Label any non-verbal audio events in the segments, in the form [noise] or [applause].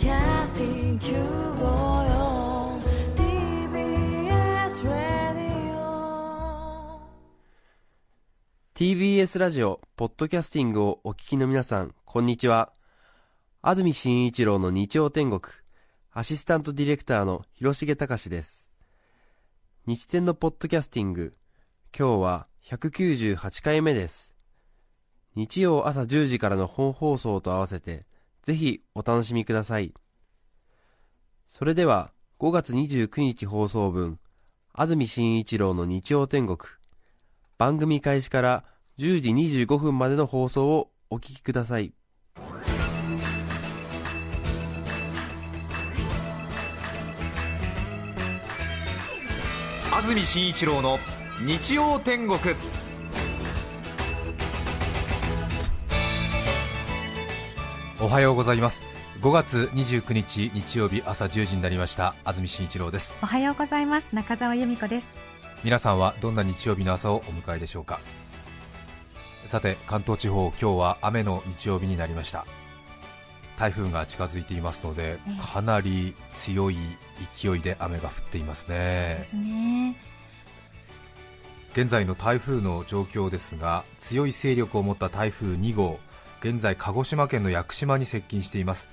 Podcasting 954 TBS Radio TBS ラジオ、ポッドキャスティングをお聞きの皆さん、こんにちは。安住紳一郎の日曜天国、アシスタントディレクターの広重隆です。日天のポッドキャスティング、今日は198回目です。日曜朝10時からの本放送と合わせて、ぜひお楽しみください。それでは、5月29日放送分、安住紳一郎の日曜天国、番組開始から10時25分までの放送をお聞きください。安住紳一郎の日曜天国おはようございます。5月29日日曜日朝10時になりました。安住紳一郎です。おはようございます。中澤由美子です。皆さんはどんな日曜日の朝をお迎えでしょうか。さて関東地方今日は雨の日曜日になりました。台風が近づいていますのでええ。かなり強い勢いで雨が降っていますね。ですね。現在の台風の状況ですが強い勢力を持った台風2号現在鹿児島県の屋久島に接近しています。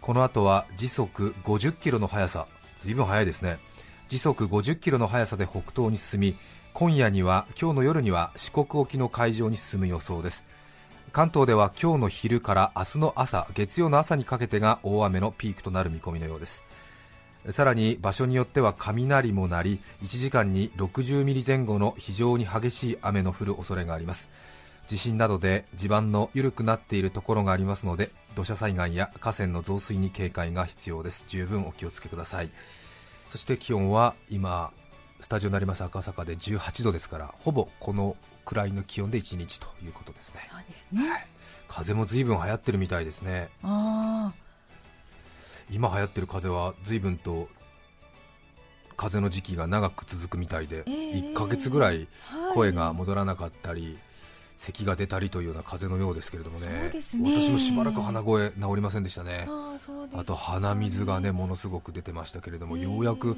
この後は時速50キロの速さ。ずいぶん速いですね。時速50キロの速さで北東に進み今夜には今日の夜には四国沖の海上に進む予想です。関東では今日の昼から明日の朝月曜の朝にかけてが大雨のピークとなる見込みのようです。さらに場所によっては雷も鳴り1時間に60ミリ前後の非常に激しい雨の降る恐れがあります。地震などで地盤の緩くなっているところがありますので土砂災害や河川の増水に警戒が必要です。十分お気をつけください。そして気温は今スタジオになります赤坂で18度ですからほぼこのくらいの気温で1日ということですね。そうですね、風も随分流行ってるみたいですね。あ今流行ってる風は随分と風の時期が長く続くみたいで、ええ1ヶ月ぐらいあ声が戻らなかったり、咳が出たりというような風邪のようですけれどもね。ね私もしばらく鼻声治りませんでしたね。ああそうですあと鼻水がねものすごく出てましたけれども、ええようやく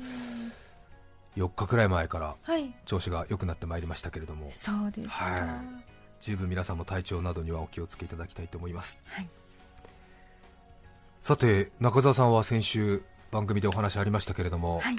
4日くらい前からはい。調子が良くなってまいりましたけれども。そうですか。はい。十分皆さんも体調などにはお気をつけいただきたいと思います。はい。さて中澤さんは先週番組でお話ありましたけれども、はい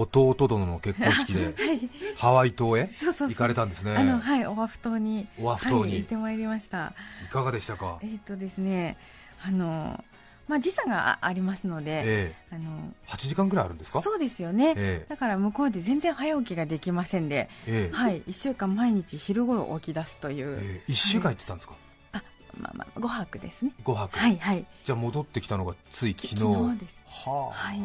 弟殿の結婚式で [laughs] はい。ハワイ島へそうそうそう。行かれたんですね。あのはいオアフ島に。オアフ島に。はい、行ってまいりました。いかがでしたか？えっ、とですねあのまあ時差があありますので、えあのえ8時間くらいあるんですか？そうですよね、ええ。だから向こうで全然早起きができませんで、ええ。はい、1週間毎日昼頃起き出すという、ええ。1週間行ってたんですか、あまあまあ5泊ですね。5泊、はいはい。じゃあ戻ってきたのがつい昨日。昨日です。はあ、はい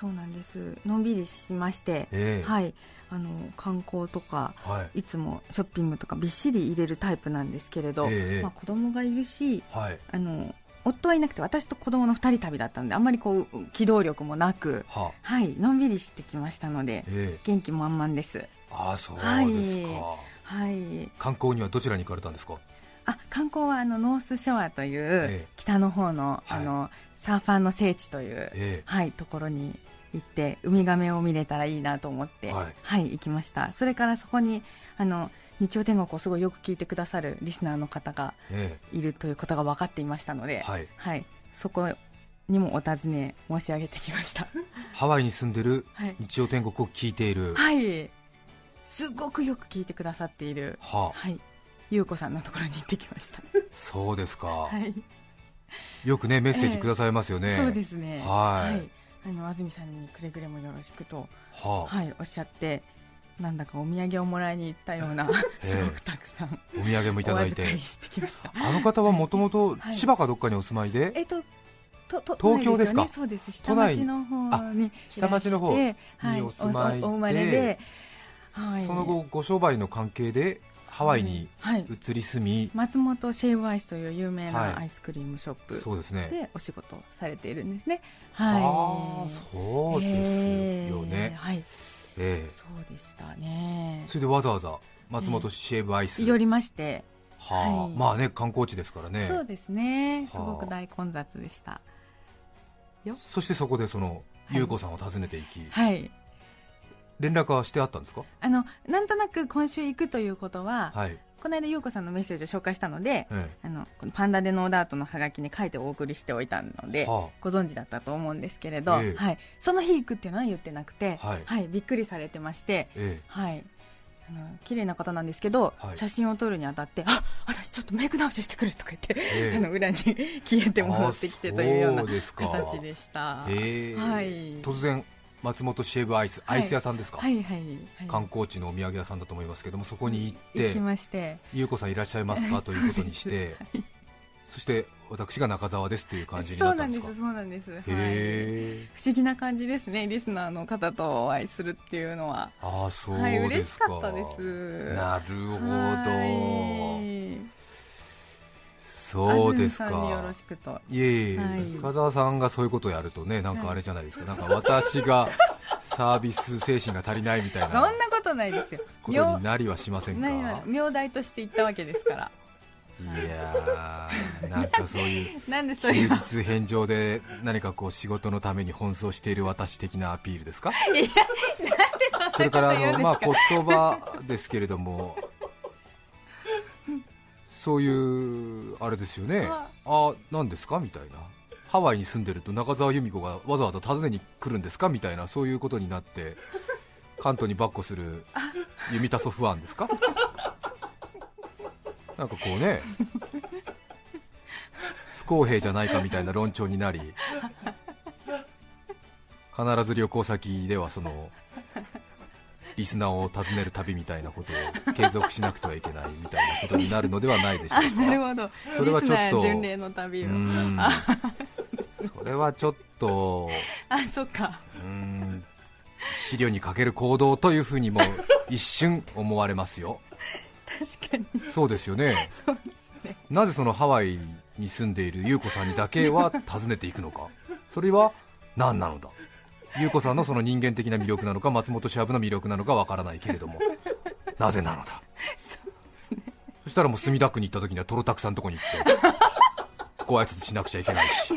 そうなんです。のんびりしまして、ええ。はい。あの観光とかはい。いつもショッピングとかびっしり入れるタイプなんですけれど、ええまあ、子供がいるしはい。あの夫はいなくて私と子供の2人旅だったんであんまりこう機動力もなく、はあ。はい、のんびりしてきましたのでええ。元気満々です、ああそうですか、はい。はい、観光にはどちらに行かれたんですか？あ観光はあのノースショアという、ええ。北の方の,、はい。あのサーファーの聖地という、ええ。はい、ところに行ってウミガメを見れたらいいなと思って、ははいい行きました。それからそこにあの日曜天国をすごいよく聞いてくださるリスナーの方がえいるということが分かっていましたので、えはい。そこにもお尋ね申し上げてきました。ハワイに住んでるはい、日曜天国を聞いている、はい、すごくよく聞いてくださっているはあ、はい。優子さんのところに行ってきました。そうですか、はい。よくねメッセージくださいますよね、そうですね。はいあの安住さんにくれぐれもよろしくと、はあ。はい、おっしゃってなんだかお土産をもらいに行ったようなええ。すごくたくさんお土産もいただいて。お預かりしてきました。あの方はもともとはい。千葉かどっかにお住まいで、えっと東京ですか？ね。そうです。下町の方に下町の方にはい、お住まいで。おお生まれで、はい、その後ご商売の関係でハワイにはい、移り住み、松本シェイブアイスという有名はい。なアイスクリームショップそうですね。でお仕事をされているんですね。はあそうですよね、えーはい、ええ。そうでしたね。それでわざわざ松本シェーブアイス、寄りまして、はあはい。まあね観光地ですからね。そうですね。すはあ。ごく大混雑でした、よ。そしてそこでそのはい。優子さんを訪ねていき、はい連絡はしてあったんですか？あのなんとなく今週行くということは、はい、この間優子さんのメッセージを紹介したので、えあのこのパンダでノーダートのハガキに書いてお送りしておいたので、はご存知だったと思うんですけれど、ええ。はい、その日行くっていうのは言ってなくて、はい。びっくりされてまして、ええ。はい、あの綺麗な方なんですけど、はい。写真を撮るにあたってあ私ちょっとメイク直ししてくるとか言って、ええ。[laughs] あの裏に消えて戻ってきてというような形でした。ええ。はい。突然松本シェーブアイス、アイス屋さんですか、はいはい、はい、観光地のお土産屋さんだと思いますけどもそこに行って行きまして。優子さんいらっしゃいますか？[laughs] ということにして、そして私が中澤ですという感じになったんですか？そうなんですそうなんです、はい、不思議な感じですねリスナーの方とお会いするっていうのは。ああそうはい嬉しですか,、かったです。なるほど、はいそうです安住さんによかろしくと。いえいえ、はい。深澤さんがそういうことをやるとねなんかあれじゃないですか、なんか私がサービス精神が足りないみたいそんななことないですよ。ことになりはしませんか？名代として行ったわけですから。いやーなんか [laughs] そういう休日返上で何かこう仕事のために奔走している私的なアピールですか。それからあの、まあ、言葉ですけれどもそういうあれですよね。あ。あ何ですか？みたいな。ハワイに住んでると中澤由美子がわざわざ訪ねに来るんですか？みたいなそういうことになって [laughs] 関東に跋扈するユミタソファンですか？[laughs] なんかこうね不公平じゃないかみたいな論調になり [laughs] 必ず旅行先ではそのリスナーを訪ねる旅みたいなことを継続しなくてはいけないみたいなことになるのではないでしょあうか。なるほど。それはちょっと巡礼の旅を。それはちょっと [laughs] あそっか。うーん。資料にかける行動というふうにも一瞬思われますよ。確かに。そうですよね。そうですね。なぜそのハワイに住んでいる優子さんにだけは訪ねていくのか。それは何なのだ？優子さんのその人間的な魅力なのか松本シャブの魅力なのかわからないけれども。[laughs] なぜなのだ？そしたらもう墨田区に行った時にはトロタクさんのとこに行ってご挨拶しなくちゃいけないし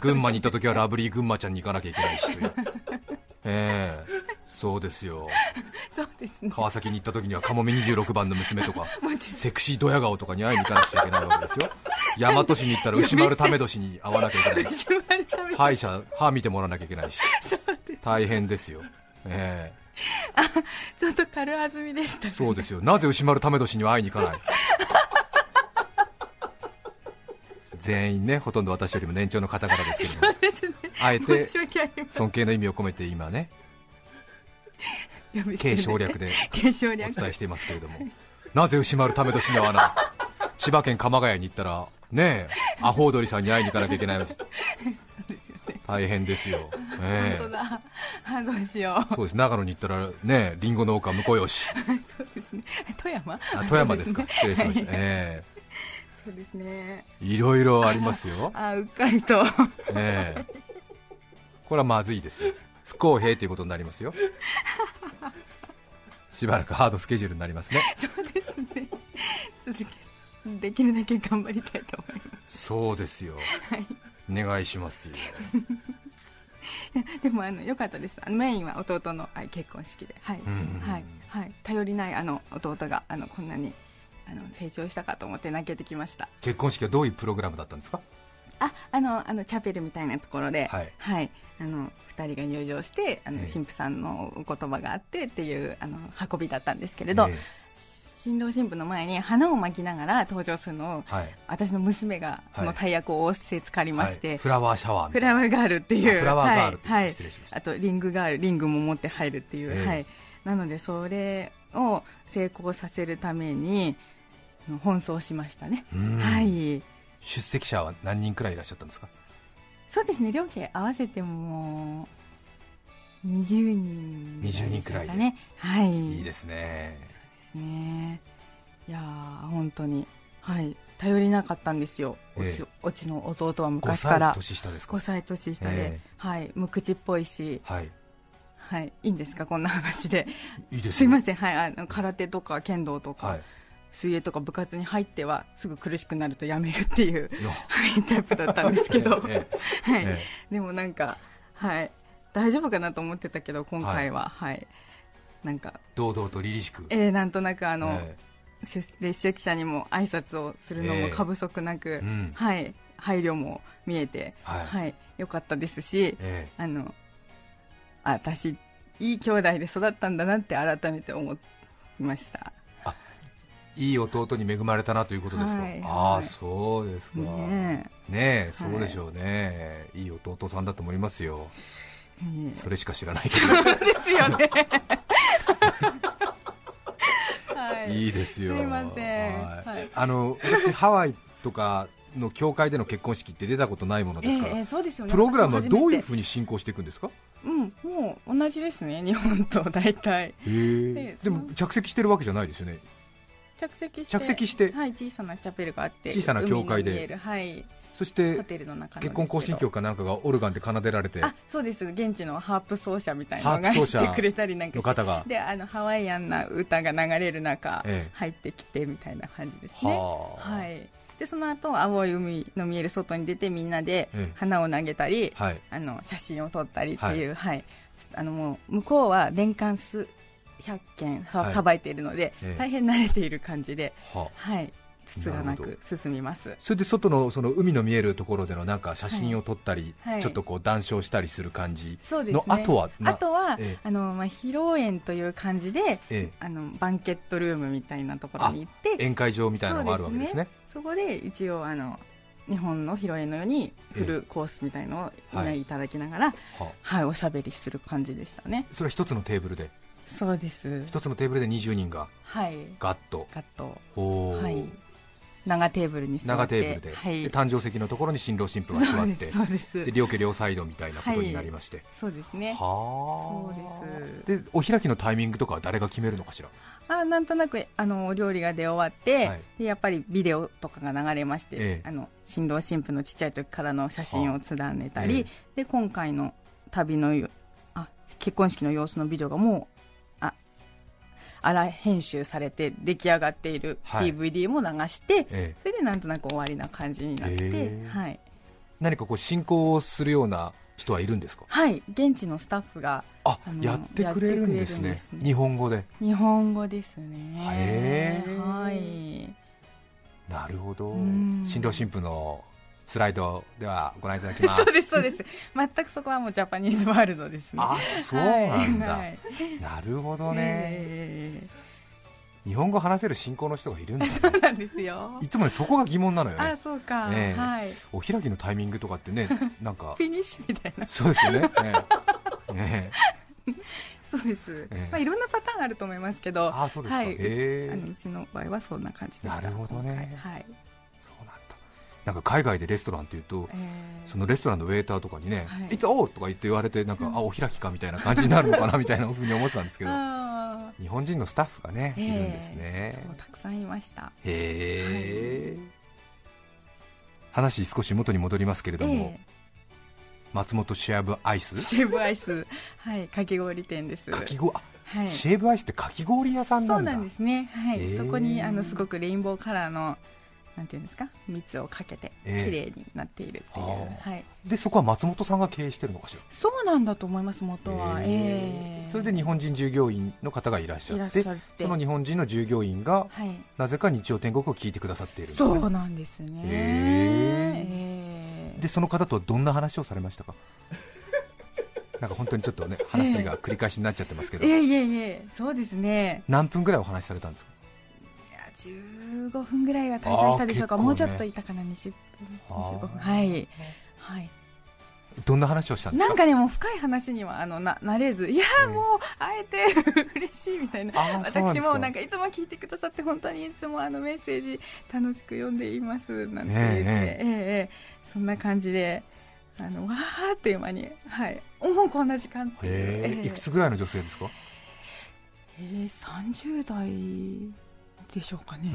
群馬に行った時はラブリー群馬ちゃんに行かなきゃいけないしという。[laughs] ええそうですよ。そうですね。川崎に行った時にはカモメ26番の娘とかセクシードヤ顔とかに会いに行かなくちゃいけないわけですよ。[laughs] 大和市に行ったら牛丸為年に会わなきゃいけない歯医者歯見てもらわなきゃいけないし大変ですよ。え [laughs] ちょっと軽はずみでしたえそうですよ。なぜ牛丸為年には会いに行かない？[laughs] 全員ねほとんど私よりも年長の方々ですけども。あえて尊敬の意味を込めて今ね。軽省略でお略。伝えしていますけれども。なぜ牛丸為年に会わない？千葉県鎌ヶ谷に行ったらねえアホウドリさんに会いに行かなきゃいけない [laughs] ですよね。大変ですよ、ええ。本当だ。[laughs] あどうしよう。そうです。長野に行ったらねえリンゴ農家婿養し。[laughs] そうですね。富山？あ富山ですか。[laughs] そう失礼しました、はい。えそうですね。えいろいろありますよ、あうっかりと。ええ。これはまずいですよ。不公平ということになりますよ。しばらくハードスケジュールになりますね。そうですね。続けできるだけ頑張りたいと思います。そうですよ、お願いしますよ [laughs] でもあの良かったです。あのメインは弟のはい結婚式で、はい。んはい。はい、頼りないあの弟があのこんなにあの成長したかと思って泣けてきました。結婚式はどういうプログラムだったんですか？ああのあのチャペルみたいなところで、はい。あの2人が入場してあのええ。神父さんのお言葉があってっていうあの運びだったんですけれど、え新郎新婦の前に花を巻きながら登場するのをえはい。私の娘がその大役を仰せつかりまして、はい。フラワーシャワーみフラワーガールっていう。あフラワーガールはいはい。失礼しました。あとリングガールリングも持って入るっていう、ええ。はい、なのでそれを成功させるために奔走しましたね、うん。はい。出席者は何人くらいいらっしゃったんですか？そうですね。両家合わせても20人。ぐらい20人くらいではい。いいですねね。いやー本当に。はい。頼りなかったんですよ、ええ。うちの弟は5昔から。歳年下ですか？5歳年下で、えはい。無口っぽいし。はい。はい。いいんですか？こんな話で。いいですすいません。はい。あの空手とか剣道とか、はい。水泳とか部活に入ってはすぐ苦しくなるとやめるっていう、いやはい、タイプだったんですけど、[laughs] えはい。えでもなんか、はい、大丈夫かなと思ってたけど今回は、はいなんか、堂々と凛々しく、えーなんとなくあの、え出列席者にも挨拶をするのええ。も過不足なく、うん。はい、配慮も見えて、はい。はい、よかったですし、えあのあ私いい兄弟で育ったんだなって改めて思いました。いい弟に恵まれたなということですか、はいああはい。そうですか。ねねえそうでしょうね、い、い弟さんだと思いますよ。えそれしか知らないけど。ですよね。はい。いいですよ。すいません。はい。はい。あの私ハワイとかの教会での結婚式って出たことないものですから、ええそうですよね。プログラムはどういうふうに進行していくんですか？うんもう同じですね日本と大体。へえ。ででも着席してるわけじゃないですよね。着席して着席して。はい小さなチャペルがあって小さな教会で。海の見える。はいそして結婚行進曲かなんかがオルガンで奏でられて。あそうです。現地のハープ奏者みたいなのがしてくれたりなんか方が。であのハワイアンな歌が流れる中、ええ。入ってきてみたいな感じですね。はあ。はい。でその後青い海の見える外に出てみんなでええ。花を投げたり、はい。あの写真を撮ったりっていう、はい。あのもう向こうは年間数百件さはい。いているので、ええ。大変慣れている感じで、はあ。はい、つつがなく進みます。それで外のその海の見えるところでのなんか写真を撮ったり、はい。ちょっとこう談笑したりする感じの後はなあとは、ええ。あのまあ、披露宴という感じでえあのバンケットルームみたいなところに行ってえ宴会場みたいなのがあるわけですね。そこで一応あの日本の披露宴のようにフルコースみたいのをみんなにいただきながら、はあはい、おしゃべりする感じでしたね。それは一つのテーブルで。そうです。一つのテーブルで20人がはい。ガッと。ガッと。はい長テーブルに座って長テーブルで,、はい。で誕生石のところに新郎新婦が座そうですってそうです。で両家両サイドみたいなことになりまして、そうですね。はそうです。でお開きのタイミングとかは誰が決めるのかしら？あなんとなくあのお料理が出終わって、はい。でやっぱりビデオとかが流れまして、ええ。あの新郎新婦のちっちゃい時からの写真をつだねたり、えで今回の旅のよあ結婚式の様子のビデオがもうあ荒編集されて出来上がっているはい。DVD も流して、ええ。それでなんとなく終わりな感じになって、へえ。はい、何かこう進行をするような人はいるんですか？はい、現地のスタッフがあやってくれるんですね。ね。日本語で。日本語ですね。へえ。はい。なるほど。ん。新郎新婦のスライドではご覧いただきます。[laughs] そうですそうです。全くそこはもうジャパニーズワールドですね。あそうなんだ、はいはい。なるほどね、ええ日本語話せる信仰の人がいるんですねそうなんですよ。いつもねそこが疑問なのよあねそうか、ええ。はい。お開きのタイミングとかってねなんか。[laughs] フィニッシュみたいな。そうですよね、ええ。[laughs] ええ。そうです、ええ。まあ、いろんなパターンあると思いますけどあそうですか、はい。へえ。あのうちの場合はそんな感じでしたなるほどね。はい、なんか海外でレストランっていうとええそのレストランのウェイターとかにねはい「いつおう!」とか言って言われてなんかあお開きかみたいな感じになるのかなみたいなふうに思ってたんですけどあ [laughs] 日本人のスタッフがねー。いるんですえね。えそうたくさんいました。へえ話少し元に戻りますけれどもえ松本シェアブアイス？えシェーブアイス。はいかき氷店です。かき氷あはい。シェーブアイスってかき氷屋さんなんだ。そうなんですね、はい。へー。そこにあのすごくレインボーカラーのなんていうんですか？蜜をかけてええ。綺麗になっているっていう、はあはい、でそこは松本さんが経営してるのかしら？そうなんだと思います元は、へええ。それで日本人従業員の方がいらっしゃってその日本人の従業員がはい。なぜか日曜天国を聞いてくださっているそうなんですね。へええ。でその方とはどんな話をされましたか？[laughs] なんか本当にちょっとね話が繰り返しになっちゃってますけど、いえいえいえ。そうですね。何分ぐらいお話しされたんですか？15分ぐらいは滞在したでしょうか、ね。もうちょっといたかな20分25分。はい。はい。どんな話をしたんですか？なんかねもう深い話にはあのななれずいやええ。もう会えて [laughs] 嬉しいみたいな。私もなんかいつも聞いてくださって本当にいつもあのメッセージ楽しく読んでいますなんて言って、ねええ。えええそんな感じであのわーっていう間にはい。もうこんな時間ってえええ。いくつぐらいの女性ですか？えー、30代でしょうかね。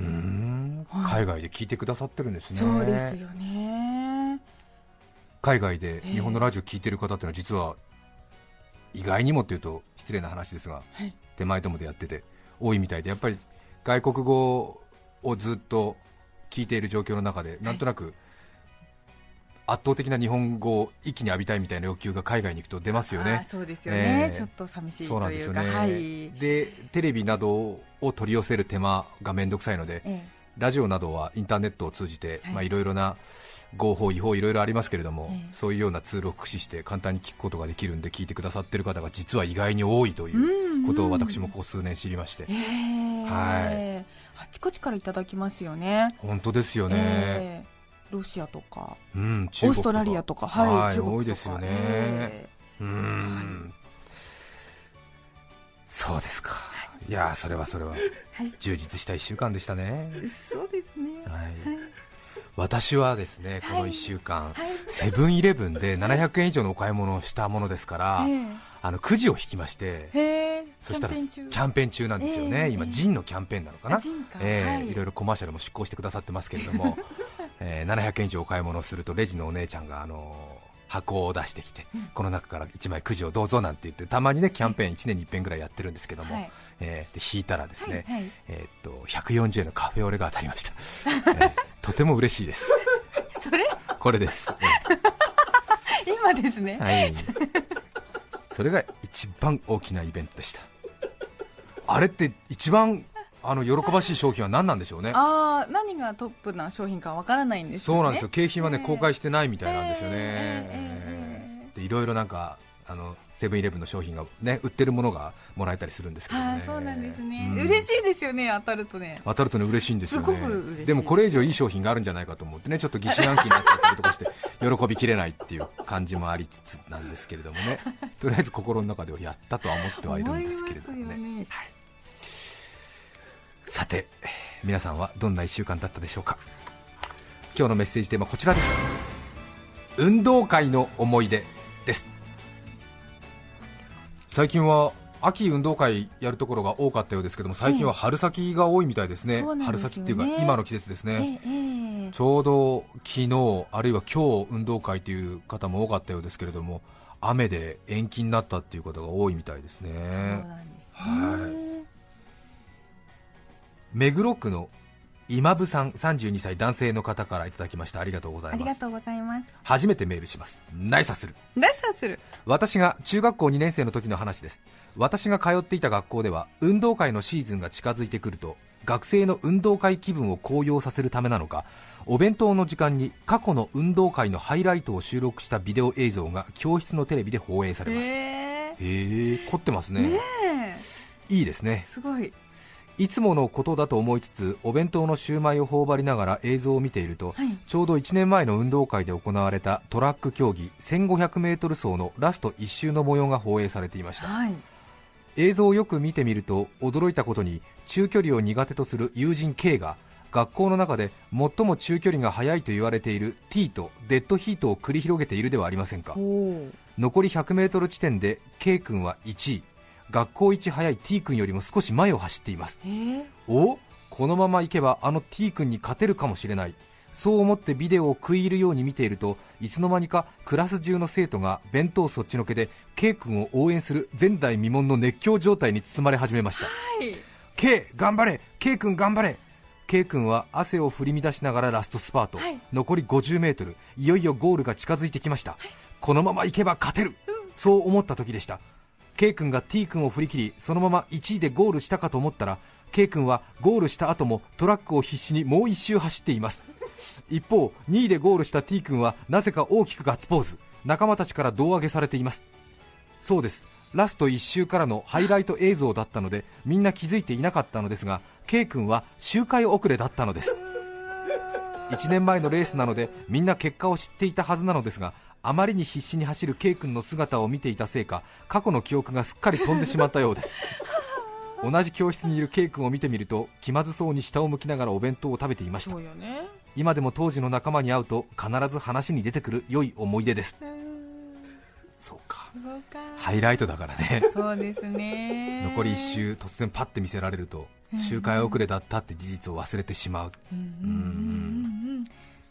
はい。海外で聞いてくださってるんですね。そうですよね。海外でええ。日本のラジオ聞いてる方ってのは実は意外にもっていうと失礼な話ですがはい。手前ともでやってて多いみたいでやっぱり外国語をずっと聞いている状況の中で、なんとなく圧倒的な日本語を一気に浴びたいみたいな欲求が海外に行くと出ますよあねー。そうですよね、えーちょっと寂しいそうなんというか、ですよね、はい、でテレビなどを取り寄せる手間がめんどくさいので、えラジオなどはインターネットを通じて、はい。まあいろいろな合法、違法、いろいろありますけれども、ええ。そういうようなツールを駆使して簡単に聞くことができるんで、聞いてくださっている方が実は意外に多いということを私もここ数年知りまして。え、え。はあちこちからいただきますよね、本当ですよね、ええロシアとか、うん、中国オーストラリアとか、はい、中国とか。多いですよね、えうーん、そうですか、い。やーそれはそれは。はい。充実した1週間でしたね。えそうですね、はい。私はですねこの1週間、はい。セブンイレブンで700円以上のお買い物をしたものですから、えあのくじを引きまして、そしたらキャンペーン中。なんですよね、ええ。今、ジンのキャンペーンなのかな、ええはい。いろいろコマーシャルも出稿してくださってますけれども、えー700円以上お買い物をすると、レジのお姉ちゃんが、あのー箱を出してきて、この中から1枚くじをどうぞなんて言って、たまにねキャンペーン1年に1遍ぐらいやってるんですけども、はい。えーで引いたらですね、はいはい。えーっと140円のカフェオレが当たりました、[laughs] えーとても嬉しいです。[laughs] それ？これです、え [laughs] 今ですね、ーはい、それが一番大きなイベントでした。あれって一番あの喜ばしい商品は何なんでしょうね。ああ何がトップな商品かわからないんですよね。そうなんですよ。景品はね、ええ公開してないみたいなんですよね、ええでいろいろなんかあのセブンイレブンの商品がね売ってるものがもらえたりするんですけどね。はいそうなんですね、うん。嬉しいですよね当たるとね。当たるとね嬉しいんですよすごく嬉しい。ねでもこれ以上いい商品があるんじゃないかと思ってねちょっと疑心暗鬼になっちゃったりとかして [laughs] 喜びきれないっていう感じもありつつなんですけれどもね。とりあえず心の中ではやったとは思ってはいるんですけれどもね。思いますよねさて皆さんはどんな1週間だったでしょうか？今日のメッセージテーマはこちらです。運動会の思い出です。最近は秋運動会やるところが多かったようですけども最近は春先が多いみたいですね,、そうなんですよね。春先っていうか今の季節ですね、ええええ。ちょうど昨日あるいは今日運動会という方も多かったようですけれども雨で延期になったっていう方が多いみたいですね。そうなんですね目黒区の今部さん32歳男性の方からいただきました。ありがとうございます。ありがとうございます。初めてメールします。ナイサする。ナイスする。私が中学校2年生の時の話です。私が通っていた学校では運動会のシーズンが近づいてくると学生の運動会気分を高揚させるためなのかお弁当の時間に過去の運動会のハイライトを収録したビデオ映像が教室のテレビで放映されます、へええ凝ってますね。いいですね。すごいいつものことだと思いつつお弁当のシューマイを頬張りながら映像を見ていると、はい。ちょうど1年前の運動会で行われたトラック競技 1500m 走のラスト1周の模様が放映されていました。はい。映像をよく見てみると驚いたことに中距離を苦手とする友人 K が学校の中で最も中距離が速いと言われている T とデッドヒートを繰り広げているではありませんか。残り 100m 地点で K 君は1位学校一速い T 君よりも少し前を走っています。ええ。おこのまま行けばあの T 君に勝てるかもしれない。そう思ってビデオを食い入るように見ているといつの間にかクラス中の生徒が弁当そっちのけで K 君を応援する前代未聞の熱狂状態に包まれ始めました。はい。K 頑張れ！K 君頑張れ！K 君は汗を振り乱しながらラストスパート、はい。残り 50m いよいよゴールが近づいてきました、このまま行けば勝てる、そう思った時でした K 君が T 君を振り切りそのまま1位でゴールしたかと思ったら K 君はゴールした後もトラックを必死にもう1周走っています。一方2位でゴールした T 君はなぜか大きくガッツポーズ。仲間たちから胴上げされています。そうです。ラスト1周からのハイライト映像だったのでみんな気づいていなかったのですが K 君は周回遅れだったのです。1年前のレースなのでみんな結果を知っていたはずなのですがあまりに必死に走る K 君の姿を見ていたせいか過去の記憶がすっかり飛んでしまったようです。[laughs] 同じ教室にいる K 君を見てみると気まずそうに下を向きながらお弁当を食べていました。ね。今でも当時の仲間に会うと必ず話に出てくる良い思い出です。そうか。ハイライトだからね。そうですね。[laughs] 残り1周突然パッて見せられると周回遅れだったって事実を忘れてしまううん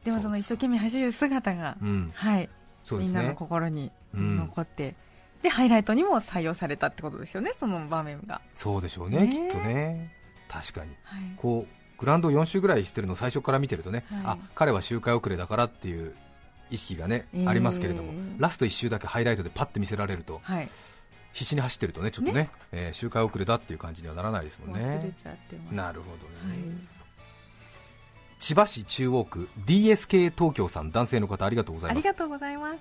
でもその一生懸命走る姿が、うん。はい、みんなのね心にうん残って、でハイライトにも採用されたってことですよねその場面が、そうでしょうねね。きっとね。確かに。はい、こうグラウンド4周ぐらいしてるのを最初から見てるとね、はい。あ彼は周回遅れだからっていう意識がね、えー。ありますけれども、ラスト1周だけハイライトでパッて見せられると、はい。必死に走ってるとね、ちょっとねえー周回遅れだっていう感じにはならないですもんね。なるほどね、はい千葉市中央区 DSK 東京さん男性の方ありがとうございます。ありがとうございます。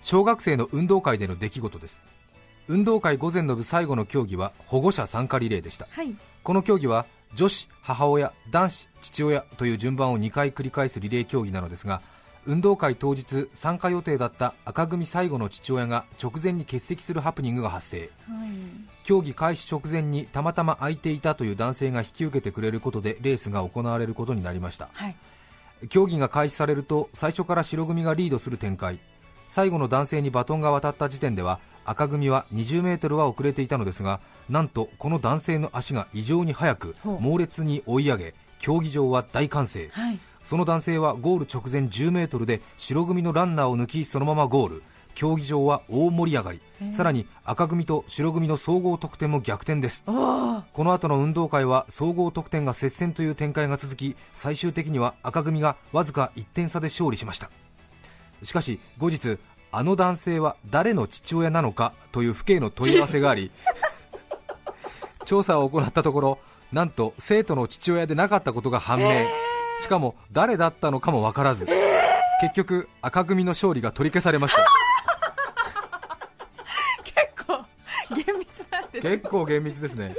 小学生の運動会での出来事です。運動会午前の部最後の競技は保護者参加リレーでした。はい。この競技は女子、母親、男子、父親という順番を2回繰り返すリレー競技なのですが運動会当日参加予定だった赤組最後の父親が直前に欠席するハプニングが発生。はい。競技開始直前にたまたま空いていたという男性が引き受けてくれることでレースが行われることになりました。はい。競技が開始されると最初から白組がリードする展開。最後の男性にバトンが渡った時点では赤組は 20m は遅れていたのですがなんとこの男性の足が異常に速く猛烈に追い上げ競技場は大歓声。はいその男性はゴール直前 10m で白組のランナーを抜きそのままゴール。競技場は大盛り上がり。さらに赤組と白組の総合得点も逆転です。この後の運動会は総合得点が接戦という展開が続き最終的には赤組がわずか1点差で勝利しました。しかし後日あの男性は誰の父親なのかという父兄の問い合わせがあり [laughs] 調査を行ったところなんと生徒の父親でなかったことが判明、しかも誰だったのかも分からず、結局赤組の勝利が取り消されました。[laughs] 結構厳密なんです結構厳密ですね。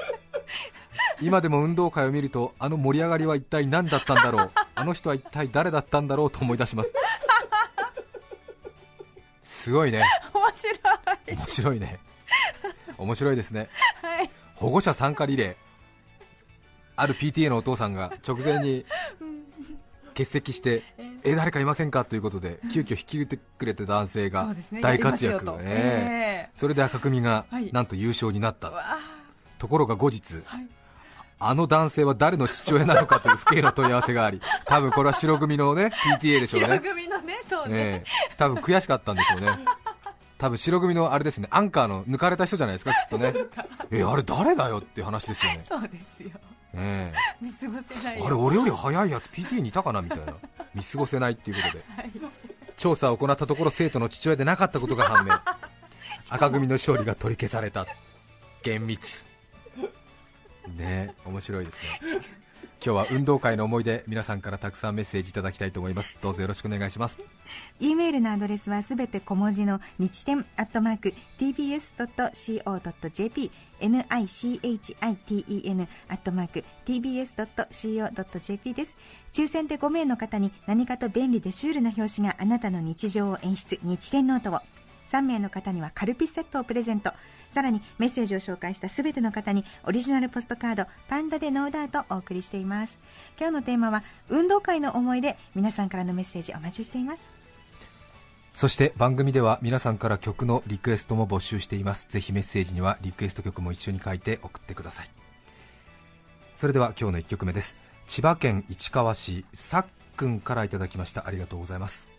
今でも運動会を見るとあの盛り上がりは一体何だったんだろう。あの人は一体誰だったんだろうと思い出します。すごいね。面白い。面白いね。面白いですね。はい。保護者参加リレー。ある PTA のお父さんが直前に欠席してえ誰かいませんか？ということで急遽引き受けてくれた男性が大活躍やりますよと。ねえそれで赤組がはい。なんと優勝になった、ところが後日、はい。あの男性は誰の父親なのかという父兄の問い合わせがあり、[laughs] 多分これは白組のね PTA でしょう白ね、組のねそうね。多分悔しかったんでしょうね、多分白組のあれですね。アンカーの抜かれた人じゃないですか、きっとね、[laughs] えあれ誰だよっていう話ですよね、そうですよねえ見過ごせないよ。あれ、俺より早いやつ PTA にいたかなみたいな、[laughs] 見過ごせないっていうことで、調査を行ったところ、生徒の父親でなかったことが判明、赤組の勝利が取り消された、厳密、ねえ面白いですね。今日は運動会の思い出皆さんからたくさんメッセージいただきたいと思います。どうぞよろしくお願いします。e メールのアドレスはすべて小文字の日天アットマーク tbs.co.jp nichiten アットマーク tbs.co.jp です。抽選で5名の方に何かと便利でシュールな表紙があなたの日常を演出日天ノートを。3名の方にはカルピスセットをプレゼント。さらにメッセージを紹介したすべての方にオリジナルポストカードパンダでノーダウトをお送りしています。今日のテーマは運動会の思い出皆さんからのメッセージお待ちしています。そして番組では皆さんから曲のリクエストも募集しています。ぜひメッセージにはリクエスト曲も一緒に書いて送ってください。それでは今日の1曲目です。千葉県市川市さっくんからいただきました。ありがとうございます。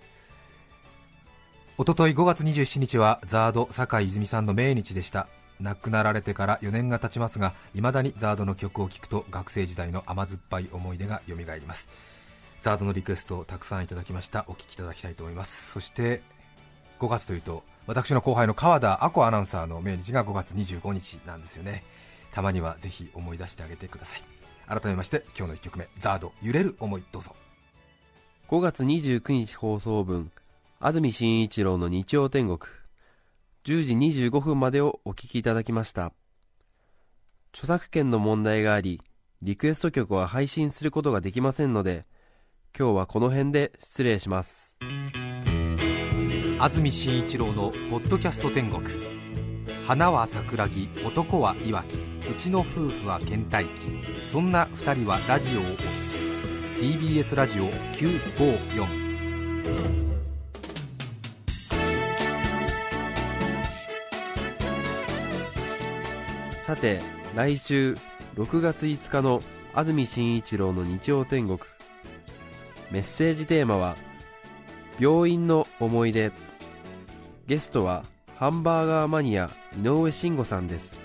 おととい5月27日はザード坂井泉さんの命日でした。亡くなられてから4年が経ちますが未だにザードの曲を聴くと学生時代の甘酸っぱい思い出が蘇ります。ザードのリクエストをたくさんいただきました。お聴きいただきたいと思います。そして5月というと私の後輩の川田亜子アナウンサーの命日が5月25日なんですよね。たまにはぜひ思い出してあげてください。改めまして今日の1曲目ザード揺れる思いどうぞ。5月29日放送分安住紳一郎の日曜天国。10時25分までをお聞きいただきました。著作権の問題がありリクエスト曲は配信することができませんので今日はこの辺で失礼します。安住紳一郎の「ポッドキャスト天国」花は桜木男はいわきうちの夫婦は倦怠期。そんな2人はラジオを。追う TBS ラジオ954さて来週6月5日の安住紳一郎の日曜天国。メッセージテーマは「病院の思い出」ゲストはハンバーガーマニア井上慎吾さんです。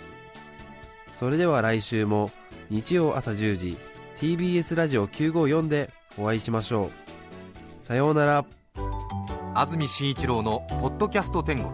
それでは来週も日曜朝10時 TBS ラジオ954でお会いしましょう。さようなら。安住紳一郎の「ポッドキャスト天国」